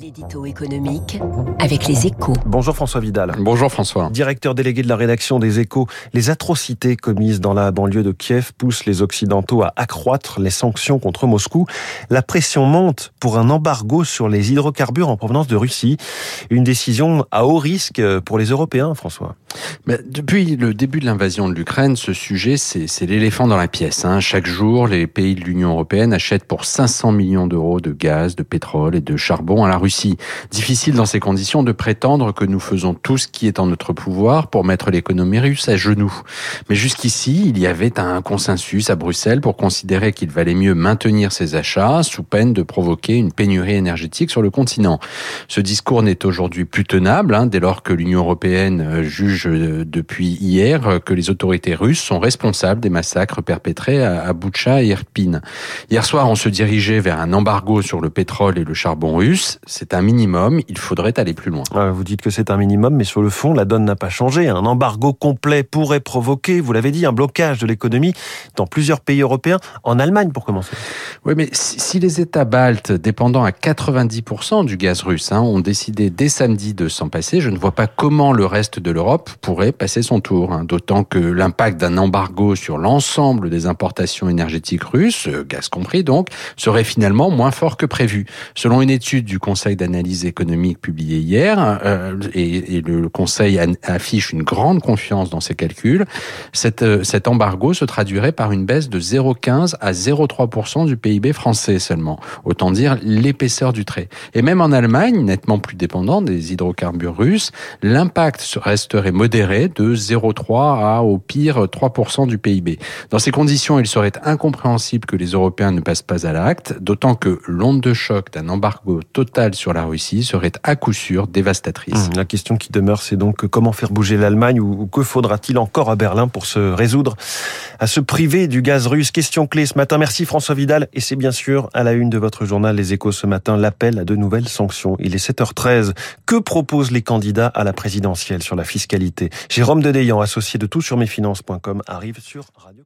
L'édito économique avec les échos. Bonjour François Vidal. Bonjour François. Directeur délégué de la rédaction des échos, les atrocités commises dans la banlieue de Kiev poussent les Occidentaux à accroître les sanctions contre Moscou. La pression monte pour un embargo sur les hydrocarbures en provenance de Russie. Une décision à haut risque pour les Européens, François. Mais depuis le début de l'invasion de l'Ukraine, ce sujet, c'est l'éléphant dans la pièce. Hein. Chaque jour, les pays de l'Union européenne achètent pour 500 millions d'euros de gaz, de pétrole et de charbon à la Difficile dans ces conditions de prétendre que nous faisons tout ce qui est en notre pouvoir pour mettre l'économie russe à genoux. Mais jusqu'ici, il y avait un consensus à Bruxelles pour considérer qu'il valait mieux maintenir ces achats sous peine de provoquer une pénurie énergétique sur le continent. Ce discours n'est aujourd'hui plus tenable hein, dès lors que l'Union européenne euh, juge euh, depuis hier que les autorités russes sont responsables des massacres perpétrés à Boucha et Irpin. Hier soir, on se dirigeait vers un embargo sur le pétrole et le charbon russe c'est un minimum, il faudrait aller plus loin. Vous dites que c'est un minimum, mais sur le fond, la donne n'a pas changé. Un embargo complet pourrait provoquer, vous l'avez dit, un blocage de l'économie dans plusieurs pays européens, en Allemagne pour commencer. Oui, mais si les États baltes, dépendant à 90% du gaz russe, hein, ont décidé dès samedi de s'en passer, je ne vois pas comment le reste de l'Europe pourrait passer son tour. Hein. D'autant que l'impact d'un embargo sur l'ensemble des importations énergétiques russes, euh, gaz compris donc, serait finalement moins fort que prévu. Selon une étude du Conseil d'analyse économique publié hier, euh, et, le Conseil affiche une grande confiance dans ses calculs, cet, euh, cet embargo se traduirait par une baisse de 0,15 à 0,3% du PIB français seulement. Autant dire l'épaisseur du trait. Et même en Allemagne, nettement plus dépendant des hydrocarbures russes, l'impact resterait modéré de 0,3 à au pire 3% du PIB. Dans ces conditions, il serait incompréhensible que les Européens ne passent pas à l'acte, d'autant que l'onde de choc d'un embargo total sur la Russie serait à coup sûr dévastatrice. La question qui demeure, c'est donc comment faire bouger l'Allemagne ou que faudra-t-il encore à Berlin pour se résoudre à se priver du gaz russe? Question clé ce matin. Merci François Vidal. Et c'est bien sûr à la une de votre journal Les Échos ce matin l'appel à de nouvelles sanctions. Il est 7h13. Que proposent les candidats à la présidentielle sur la fiscalité? Jérôme Dedeyan, associé de tout sur mesfinances.com, arrive sur Radio